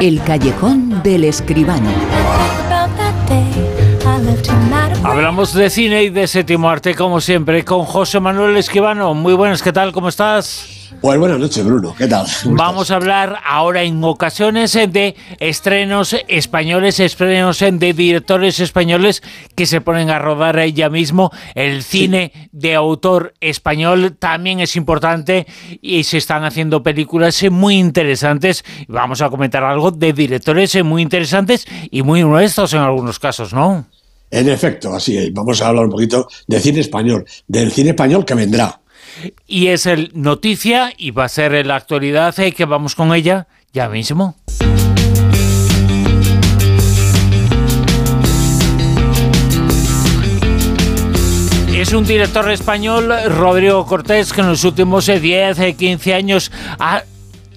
El callejón del escribano. Hablamos de cine y de séptimo arte, como siempre, con José Manuel Escribano. Muy buenas, ¿qué tal? ¿Cómo estás? Pues buenas noches, Bruno. ¿Qué tal? Vamos a hablar ahora en ocasiones eh, de estrenos españoles, estrenos eh, de directores españoles que se ponen a rodar ya mismo. El cine de autor español también es importante y se están haciendo películas eh, muy interesantes. Vamos a comentar algo de directores muy interesantes y muy honestos en algunos casos, ¿no? En efecto, así es. Vamos a hablar un poquito de cine español, del cine español que vendrá. Y es el noticia y va a ser la actualidad y que vamos con ella ya mismo. Es un director español, Rodrigo Cortés, que en los últimos 10, 15 años ha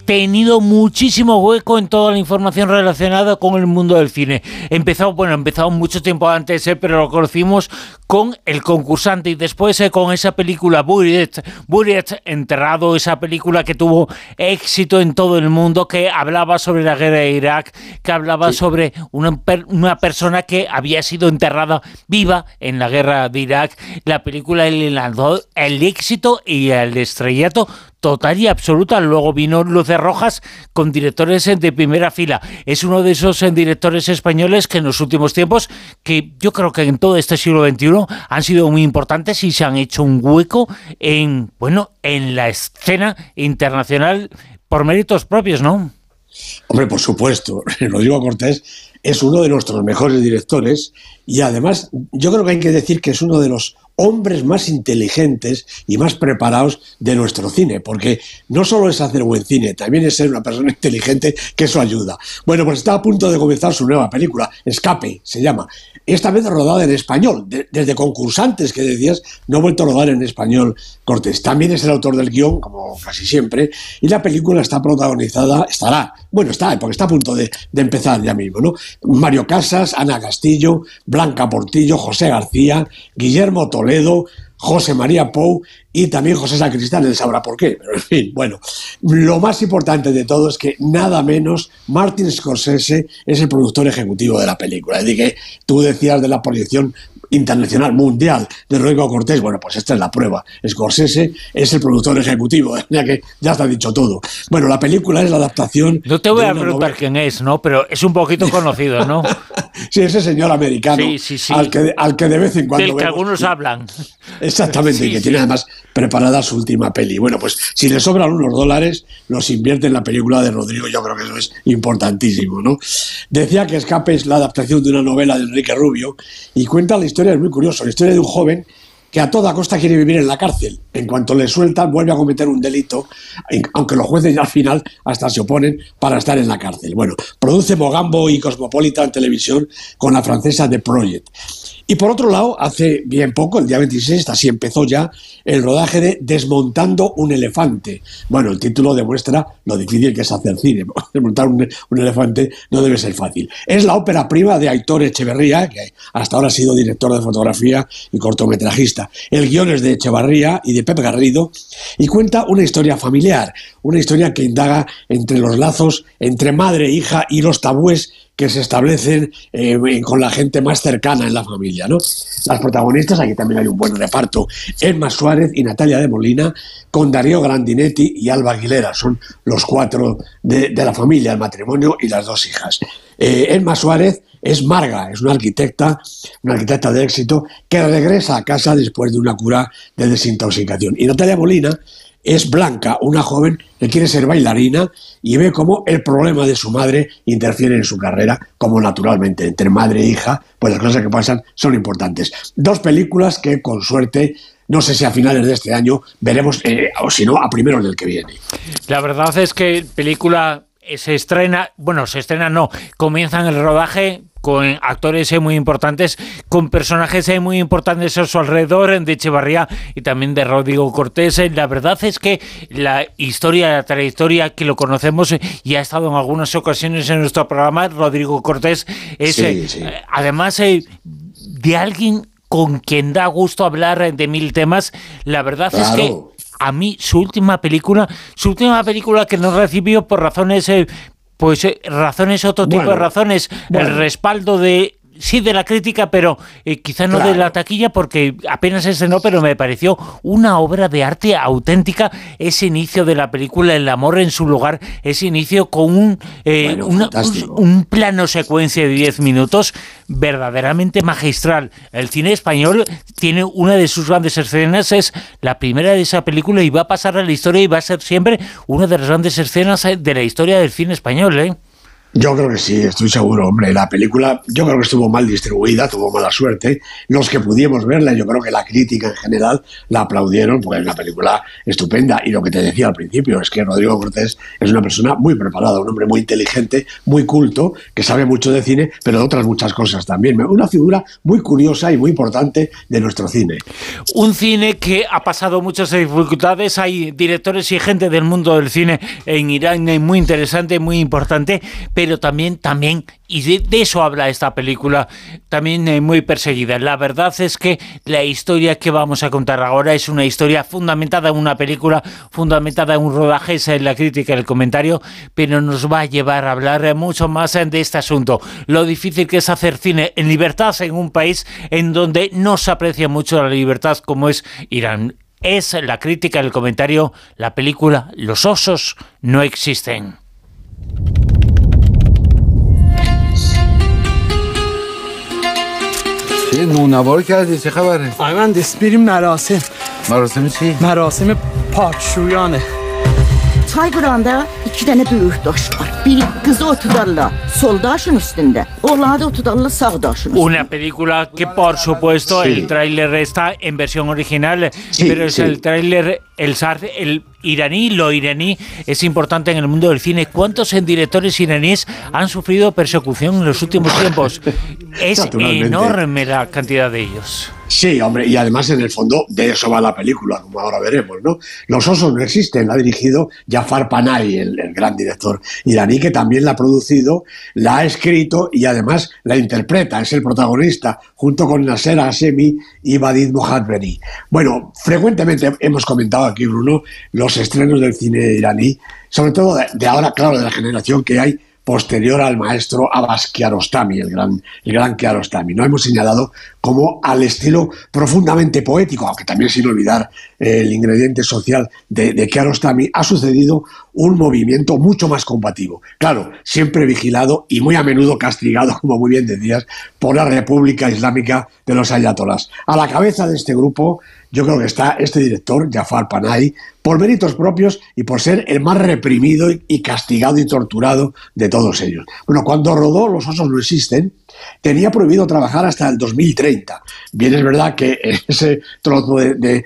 tenido muchísimo hueco en toda la información relacionada con el mundo del cine. Empezó, bueno, empezó mucho tiempo antes, eh, pero lo conocimos con El concursante y después eh, con esa película Buried, Buried Enterrado, esa película que tuvo éxito en todo el mundo, que hablaba sobre la guerra de Irak, que hablaba sobre una, una, persona que había sido enterrada viva en la guerra de Irak. La película lanzó el éxito y el estrellato total y absoluta. Luego vino Luces Rojas con directores de primera fila. Es uno de esos eh, directores españoles que en los últimos tiempos, que yo creo que en todo este siglo XXI han sido muy importantes y se han hecho un hueco en, bueno, en la escena internacional por méritos propios, ¿no? Hombre, por supuesto. Rodrigo Cortés es uno de nuestros mejores directores y además yo creo que hay que decir que es uno de los hombres más inteligentes y más preparados de nuestro cine, porque no solo es hacer buen cine, también es ser una persona inteligente, que eso ayuda. Bueno, pues está a punto de comenzar su nueva película, Escape, se llama. Esta vez rodada en español, desde concursantes que decías, no ha vuelto a rodar en español Cortés. También es el autor del guion, como casi siempre, y la película está protagonizada, estará, bueno, está, porque está a punto de, de empezar ya mismo, ¿no? Mario Casas, Ana Castillo, Blanca Portillo, José García, Guillermo Toledo, Toledo José María Pou y también José Sacristán, él sabrá por qué. Pero en fin, bueno, lo más importante de todo es que nada menos Martin Scorsese es el productor ejecutivo de la película. Es decir, que tú decías de la proyección internacional, mundial de Rodrigo Cortés, bueno, pues esta es la prueba. Scorsese es el productor ejecutivo, ya que ya está dicho todo. Bueno, la película es la adaptación. No te voy a preguntar quién es, ¿no? Pero es un poquito conocido, ¿no? sí, ese señor americano. Sí, sí, sí. Al, que, al que de vez en cuando. Del que algunos hablan. Exactamente, y que tiene además preparada su última peli. Bueno, pues si le sobran unos dólares, los invierte en la película de Rodrigo, yo creo que eso es importantísimo, ¿no? Decía que Escape es la adaptación de una novela de Enrique Rubio y cuenta la historia, es muy curioso, la historia de un joven que a toda costa quiere vivir en la cárcel. En cuanto le sueltan, vuelve a cometer un delito, aunque los jueces ya al final hasta se oponen para estar en la cárcel. Bueno, produce Mogambo y Cosmopolitan Televisión con la francesa The Project. Y por otro lado, hace bien poco, el día 26, así empezó ya el rodaje de Desmontando un elefante. Bueno, el título demuestra lo difícil que es hacer cine. Desmontar un, elefante no debe ser fácil. Es la ópera prima de Aitor Echeverría, que hasta ahora ha sido director de fotografía y cortometrajista. El guion es de Echevarría y de Pep Garrido y cuenta una historia familiar, una historia que indaga entre los lazos entre madre, hija y los tabúes que se establecen eh, con la gente más cercana en la familia. ¿no? Las protagonistas, aquí también hay un buen reparto, Emma Suárez y Natalia de Molina, con Darío Grandinetti y Alba Aguilera, son los cuatro de, la familia, el matrimonio y las dos hijas. Eh, Emma Suárez es Marga, es una arquitecta, una arquitecta de éxito, que regresa a casa después de una cura de desintoxicación. Y Natalia Molina es Blanca, una joven que quiere ser bailarina y ve cómo el problema de su madre interfiere en su carrera, como naturalmente entre madre e hija, pues las cosas que pasan son importantes. Dos películas que con suerte no sé si a finales de este año veremos, eh, o si no, a primeros del que viene. La verdad es que película se estrena, bueno, se estrena no, comienzan el rodaje con actores eh, muy importantes, con personajes eh, muy importantes a su alrededor, de Echevarría y también de Rodrigo Cortés. Eh, la verdad es que la historia, la trayectoria que lo conocemos y ha estado en algunas ocasiones en nuestro programa, Rodrigo Cortés, es además de alguien con quien da gusto hablar de mil temas. La verdad es que a mí su última película, su última película que no recibió por razones eh, pues eh, razones, otro tipo de razones, el respaldo de sí de la crítica, pero eh, quizá no de la taquilla, porque apenas no pero me pareció una obra de arte auténtica ese inicio de la película El amor en su lugar, ese inicio con un, eh, un, plano secuencia de 10 minutos verdaderamente magistral. El cine español tiene una de sus grandes escenas, es la primera de esa película y va a pasar a la historia y va a ser siempre una de las grandes escenas de la historia del cine español. ¿eh? Yo creo que sí, estoy seguro, hombre. La película, yo creo que estuvo mal distribuida, tuvo mala suerte. Los que pudimos verla, yo creo que la crítica en general la aplaudieron, porque es una película estupenda. Y lo que te decía al principio es que Rodrigo Cortés es una persona muy preparada, un hombre muy inteligente, muy culto, que sabe mucho de cine, pero de otras muchas cosas también. Una figura muy curiosa y muy importante de nuestro cine. Un cine que ha pasado muchas dificultades. Hay directores y gente del mundo del cine en Irán muy interesante, muy importante, pero también, también, y de, eso habla esta película, también eh, muy perseguida. La verdad es que la historia que vamos a contar ahora es una historia fundamentada en una película, fundamentada en un rodaje, es en la crítica, el comentario, pero nos va a llevar a hablar mucho más de este asunto. Lo difícil que es hacer cine en libertad en un país en donde no se aprecia mucho la libertad como es Irán. Es la crítica, el comentario, la película Los osos no existen. چه نونوار کردی چه خبره؟ آی دست بریم مراسم مراسم چی؟ مراسم پاکشویانه Çay qıranda iki dənə böyük daş var. Biri qızı otudarlar sol daşın üstündə, oğlanı otudarlar sağ daşın üstündə. Una película que por supuesto sí. el tráiler está en versión original, sí, pero es sí. el tráiler el el iraní, lo iraní es importante en el mundo del cine. ¿Cuántos directores iraníes han sufrido persecución en los últimos tiempos? Es enorme la cantidad de ellos. Sí, hombre, y además en el fondo de eso va la película, como ahora veremos, ¿no? Los osos no existen, la ha dirigido Jafar Panahi, el, gran director iraní, que también la ha producido, la ha escrito y además la interpreta, es el protagonista, junto con Nasser Hashemi y Badid Mohadberi. Bueno, frecuentemente hemos comentado aquí, Bruno, los estrenos del cine iraní, sobre todo de ahora, claro, de la generación que hay posterior al maestro Abbas Kiarostami, el gran, el gran Kiarostami. No hemos señalado como al estilo profundamente poético, aunque también sin olvidar el ingrediente social de, de Kiarostami, ha sucedido un movimiento mucho más combativo. Claro, siempre vigilado y muy a menudo castigado, como muy bien decías, por la República Islámica de los Ayatolás. A la cabeza de este grupo yo creo que está este director, Jafar Panahi, por méritos propios y por ser el más reprimido y castigado y torturado de todos ellos. Bueno, cuando rodó Los osos no existen, tenía prohibido trabajar hasta el 2030. Bien es verdad que ese trozo de,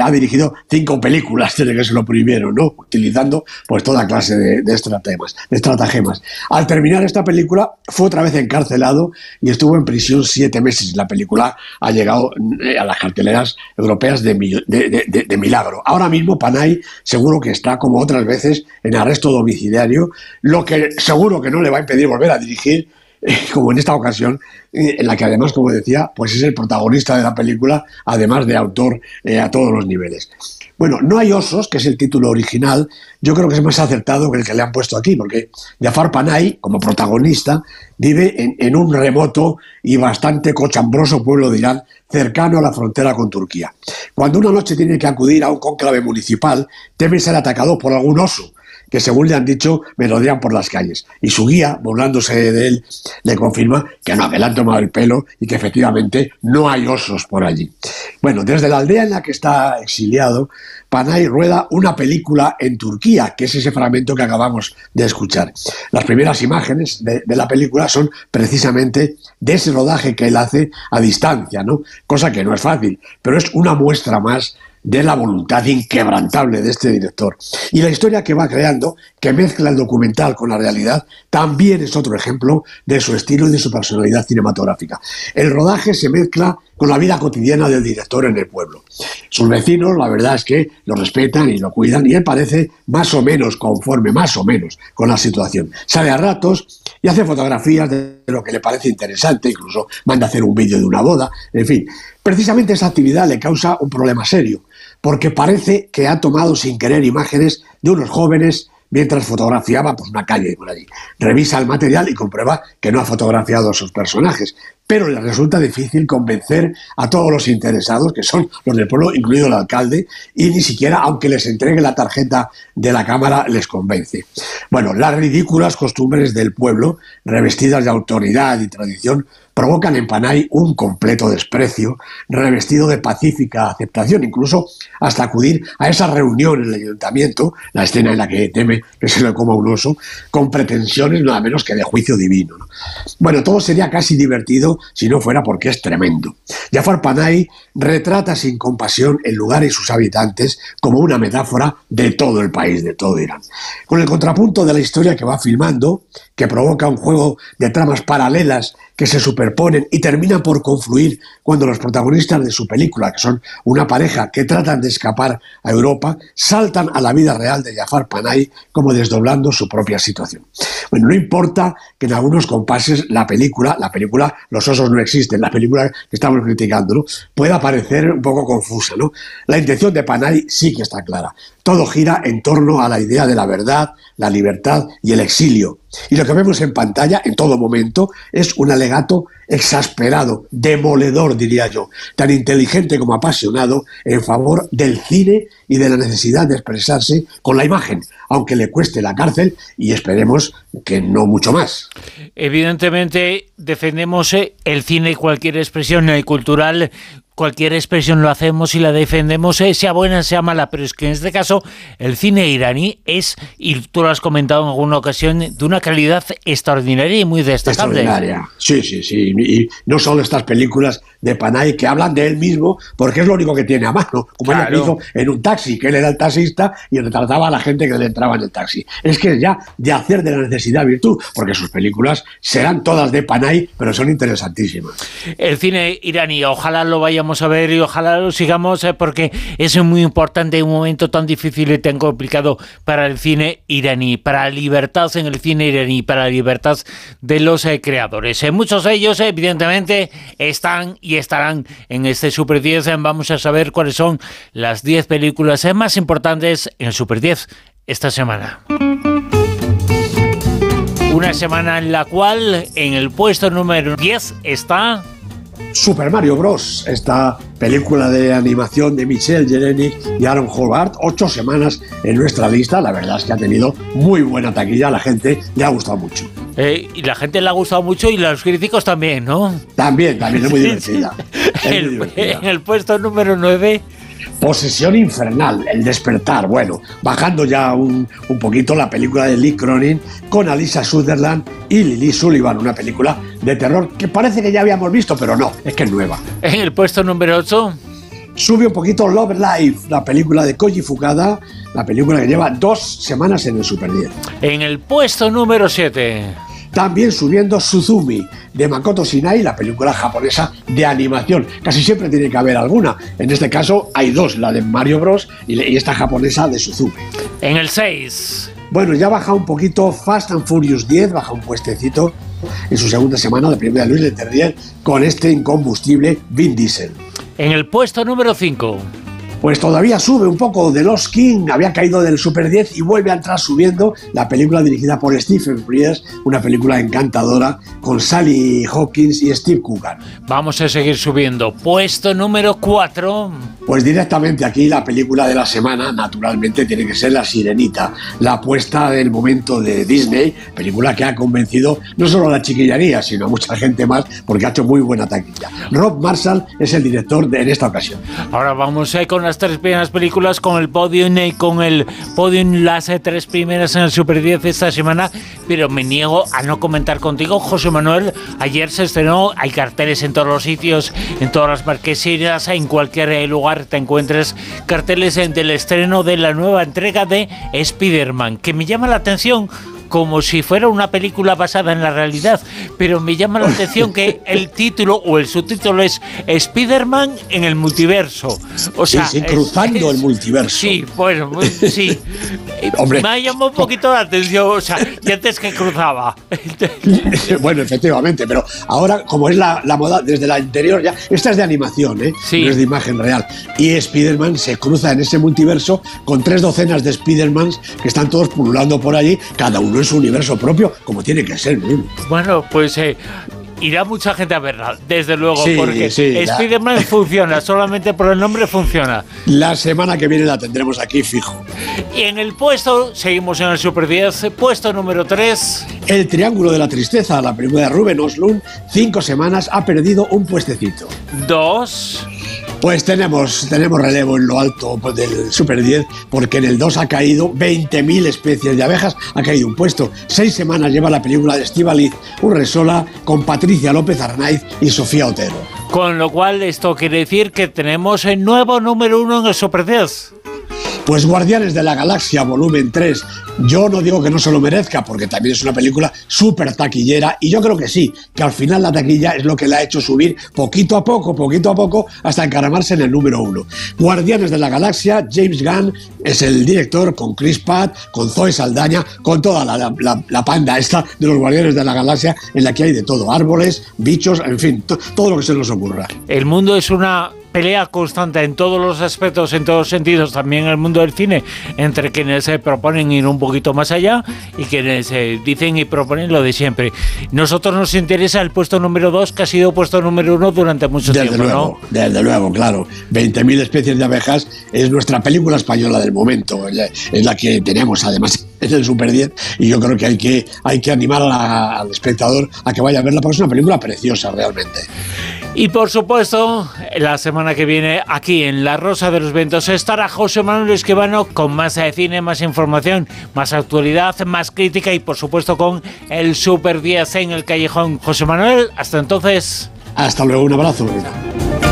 ha dirigido cinco películas desde que se lo prohibieron, ¿no? Utilizando pues toda clase de, de estratagemas. Al terminar esta película fue otra vez encarcelado y estuvo en prisión siete meses. La película ha llegado eh, a las carteleras europeas de, de milagro. Ahora mismo Panay seguro que está como otras veces en arresto domiciliario, lo que seguro que no le va a impedir volver a dirigir como en esta ocasión, eh, en la que además, como decía, pues es el protagonista de la película, además de autor eh, a todos los niveles. Bueno, No hay osos, que es el título original, yo creo que es más acertado que el que le han puesto aquí, porque Jafar Panay, como protagonista, vive en, en un remoto y bastante cochambroso pueblo de Irán, cercano a la frontera con Turquía. Cuando una noche tiene que acudir a un conclave municipal, teme ser atacado por algún oso, que según le han dicho merodean por las calles. Y su guía, burlándose de él, le confirma que no, que le han tomado el pelo y que efectivamente no hay osos por allí. Bueno, desde la aldea en la que está exiliado, Panay rueda una película en Turquía, que es ese fragmento que acabamos de escuchar. Las primeras imágenes de, de, la película son precisamente de ese rodaje que él hace a distancia, ¿no? Cosa que no es fácil, pero es una muestra más de la voluntad inquebrantable de este director. Y la historia que va creando, que mezcla el documental con la realidad, también es otro ejemplo de su estilo y de su personalidad cinematográfica. El rodaje se mezcla con la vida cotidiana del director en el pueblo. Sus vecinos, la verdad es que lo respetan y lo cuidan y él parece más o menos conforme, más o menos, con la situación. Sale a ratos y hace fotografías de lo que le parece interesante, incluso manda a hacer un vídeo de una boda, en fin. Precisamente esa actividad le causa un problema serio porque parece que ha tomado sin querer imágenes de unos jóvenes mientras fotografiaba pues, una calle por allí. Revisa el material y comprueba que no ha fotografiado a sus personajes, pero le resulta difícil convencer a todos los interesados, que son los del pueblo, incluido el alcalde, y ni siquiera, aunque les entregue la tarjeta de la Cámara, les convence. Bueno, las ridículas costumbres del pueblo, revestidas de autoridad y tradición, provocan en Panay un completo desprecio, revestido de pacífica aceptación, incluso hasta acudir a esa reunión en el ayuntamiento, la escena en la que teme que se lo coma un oso, con pretensiones nada menos que de juicio divino. Bueno, todo sería casi divertido si no fuera porque es tremendo. Jafar Panay retrata sin compasión el lugar y sus habitantes como una metáfora de todo el país, de todo Irán. Con el contrapunto de la historia que va filmando, que provoca un juego de tramas paralelas que se superponen y terminan por confluir cuando los protagonistas de su película, que son una pareja que tratan de escapar a Europa, saltan a la vida real de Jafar Panay como desdoblando su propia situación. Bueno, no importa que en algunos compases la película, la película Los osos no existen, la película que estamos criticando, ¿no? pueda parecer un poco confusa. ¿no? La intención de Panay sí que está clara. Todo gira en torno a la idea de la verdad, la libertad y el exilio. Y lo que vemos en pantalla en todo momento es un alegato exasperado, demoledor, diría yo, tan inteligente como apasionado en favor del cine y de la necesidad de expresarse con la imagen, aunque le cueste la cárcel y esperemos que no mucho más. Evidentemente defendemos eh, el cine y cualquier expresión cultural cualquier expresión lo hacemos y la defendemos, eh, sea buena, sea mala, pero es que en este caso el cine iraní es, y tú lo has comentado en alguna ocasión, de una calidad extraordinaria y muy destacable. Extraordinaria, sí, sí, sí. Y no solo estas películas de Panay que hablan de él mismo, porque es lo único que tiene a mano, como él hizo en un taxi, que él era el taxista y retrataba a la gente que le entraba en el taxi. Es que es ya de hacer de la necesidad virtud, porque sus películas serán todas de Panay, pero son interesantísimas. El cine iraní, ojalá lo vayamos a ver y ojalá lo sigamos, eh, porque es muy importante en un momento tan difícil y tan complicado para el cine iraní, para la libertad en el cine iraní, para la libertad de los eh, creadores. Eh, muchos de ellos, evidentemente, están y estarán en este Super 10. Vamos a saber cuáles son las 10 películas más importantes en Super 10 esta semana. Una semana en la cual en el puesto número 10 está... Super Mario Bros. Esta película de animación de Michelle Jelenic y Aaron Hobart, ocho semanas en nuestra lista. La verdad es que ha tenido muy buena taquilla, la gente le ha gustado mucho. Eh, y la gente le ha gustado mucho y los críticos también, ¿no? También, también es muy divertida. Es muy El- divertida. en el puesto número 9 Posesión infernal, el despertar. Bueno, bajando ya un, un poquito la película de Lee Cronin con Alisa Sutherland y Lily Sullivan, una película de terror que parece que ya habíamos visto, pero no, es que es nueva. En el puesto número 8 Sube un poquito Love Life, la película de Koji Fukada, la película que lleva dos semanas en el Super 10. En el puesto número 7 También subiendo Suzumi de Makoto Shinai, la película japonesa de animación. Casi siempre tiene que haber alguna. En este caso hay dos, la de Mario Bros. y esta japonesa de Suzumi. En el 6 Bueno, ya baja un poquito Fast and Furious 10, baja un puestecito en su segunda semana de primera Luis Leterrier con este incombustible Vin Diesel. En el puesto número 5 Pues todavía sube un poco de Lost King, había caído del Super 10 y vuelve a entrar subiendo la película dirigida por Stephen Frears, una película encantadora con Sally Hawkins y Steve Coogan. Vamos a seguir subiendo. Puesto número 4 Pues directamente aquí la película de la semana, naturalmente, tiene que ser La Sirenita, la apuesta del momento de Disney, película que ha convencido no solo a la chiquillería, sino a mucha gente más, porque ha hecho muy buena taquilla. Rob Marshall es el director de, en esta ocasión. Ahora vamos eh, con las tres primeras películas, con el podium y con el podium las eh, tres primeras en el Super 10 esta semana, pero me niego a no comentar contigo, José Manuel. Ayer se estrenó, hay carteles en todos los sitios, en todas las marquesinas, en cualquier eh, lugar te encuentres carteles eh, del estreno de la nueva entrega de Spider-Man, que me llama la atención como si fuera una película basada en la realidad, pero me llama la atención que el título o el subtítulo es Spider-Man en el multiverso. O sea, sí, sí, cruzando es- el multiverso. Sí, bueno, muy- sí. Hombre. Me ha llamado un poquito la atención, o sea, y antes que cruzaba. bueno, efectivamente, pero ahora, como es la, la moda desde la anterior, ya, esta es de animación, ¿eh? Sí. no es de imagen real. Y Spider-Man se cruza en ese multiverso con tres docenas de Spider-Mans que están todos pululando por allí, cada uno en su universo propio, como tiene que ser. ¿no? Bueno, pues eh, irá mucha gente a verla, desde luego, Sí, porque sí. Spider-Man funciona, solamente por el nombre funciona. La semana que viene la tendremos aquí fijo. Y en el puesto, seguimos en el Super 10, puesto número 3. El Triángulo de la Tristeza, la película de Ruben Oslund, cinco semanas ha perdido un puestecito. 2. Pues tenemos, tenemos relevo en lo alto del Super 10, porque en el 2 ha caído 20.000 especies de abejas, ha caído un puesto. Seis semanas lleva la película de Estivaliz Urresola con Patricia López Arnaiz y Sofía Otero. Con lo cual, esto quiere decir que tenemos el nuevo número 1 en el Super 10. Pues Guardianes de la Galaxia, volumen 3. Yo no digo que no se lo merezca, porque también es una película súper taquillera, y yo creo que sí, que al final la taquilla es lo que la ha hecho subir poquito a poco, poquito a poco, hasta encaramarse en el número uno. Guardianes de la Galaxia, James Gunn es el director, con Chris Pratt, con Zoe Saldaña, con toda la, la- panda esta de los Guardianes de la Galaxia, en la que hay de todo, árboles, bichos, en fin, to- todo lo que se nos ocurra. El mundo es una pelea constante en todos los aspectos, en todos los sentidos, también en el mundo del cine, entre quienes se proponen ir un poquito más allá y quienes eh, dicen y proponen lo de siempre. Nosotros nos interesa el puesto número 2, que ha sido puesto número 1 durante mucho Desde tiempo, luego, ¿no? desde luego, claro. 20.000 especies de abejas es nuestra película española del momento. Es la- Es la que tenemos, además, en el Super 10. Y yo creo que hay que, hay que animar a al espectador a que vaya a verla, porque es una película preciosa, realmente. Y por supuesto, la semana que viene aquí en La Rosa de los Vientos estará José Manuel Esquivano con más de cine, más información, más actualidad, más crítica y por supuesto con el Super 10 en el callejón. José Manuel, hasta entonces. Hasta luego, un abrazo. Lorena.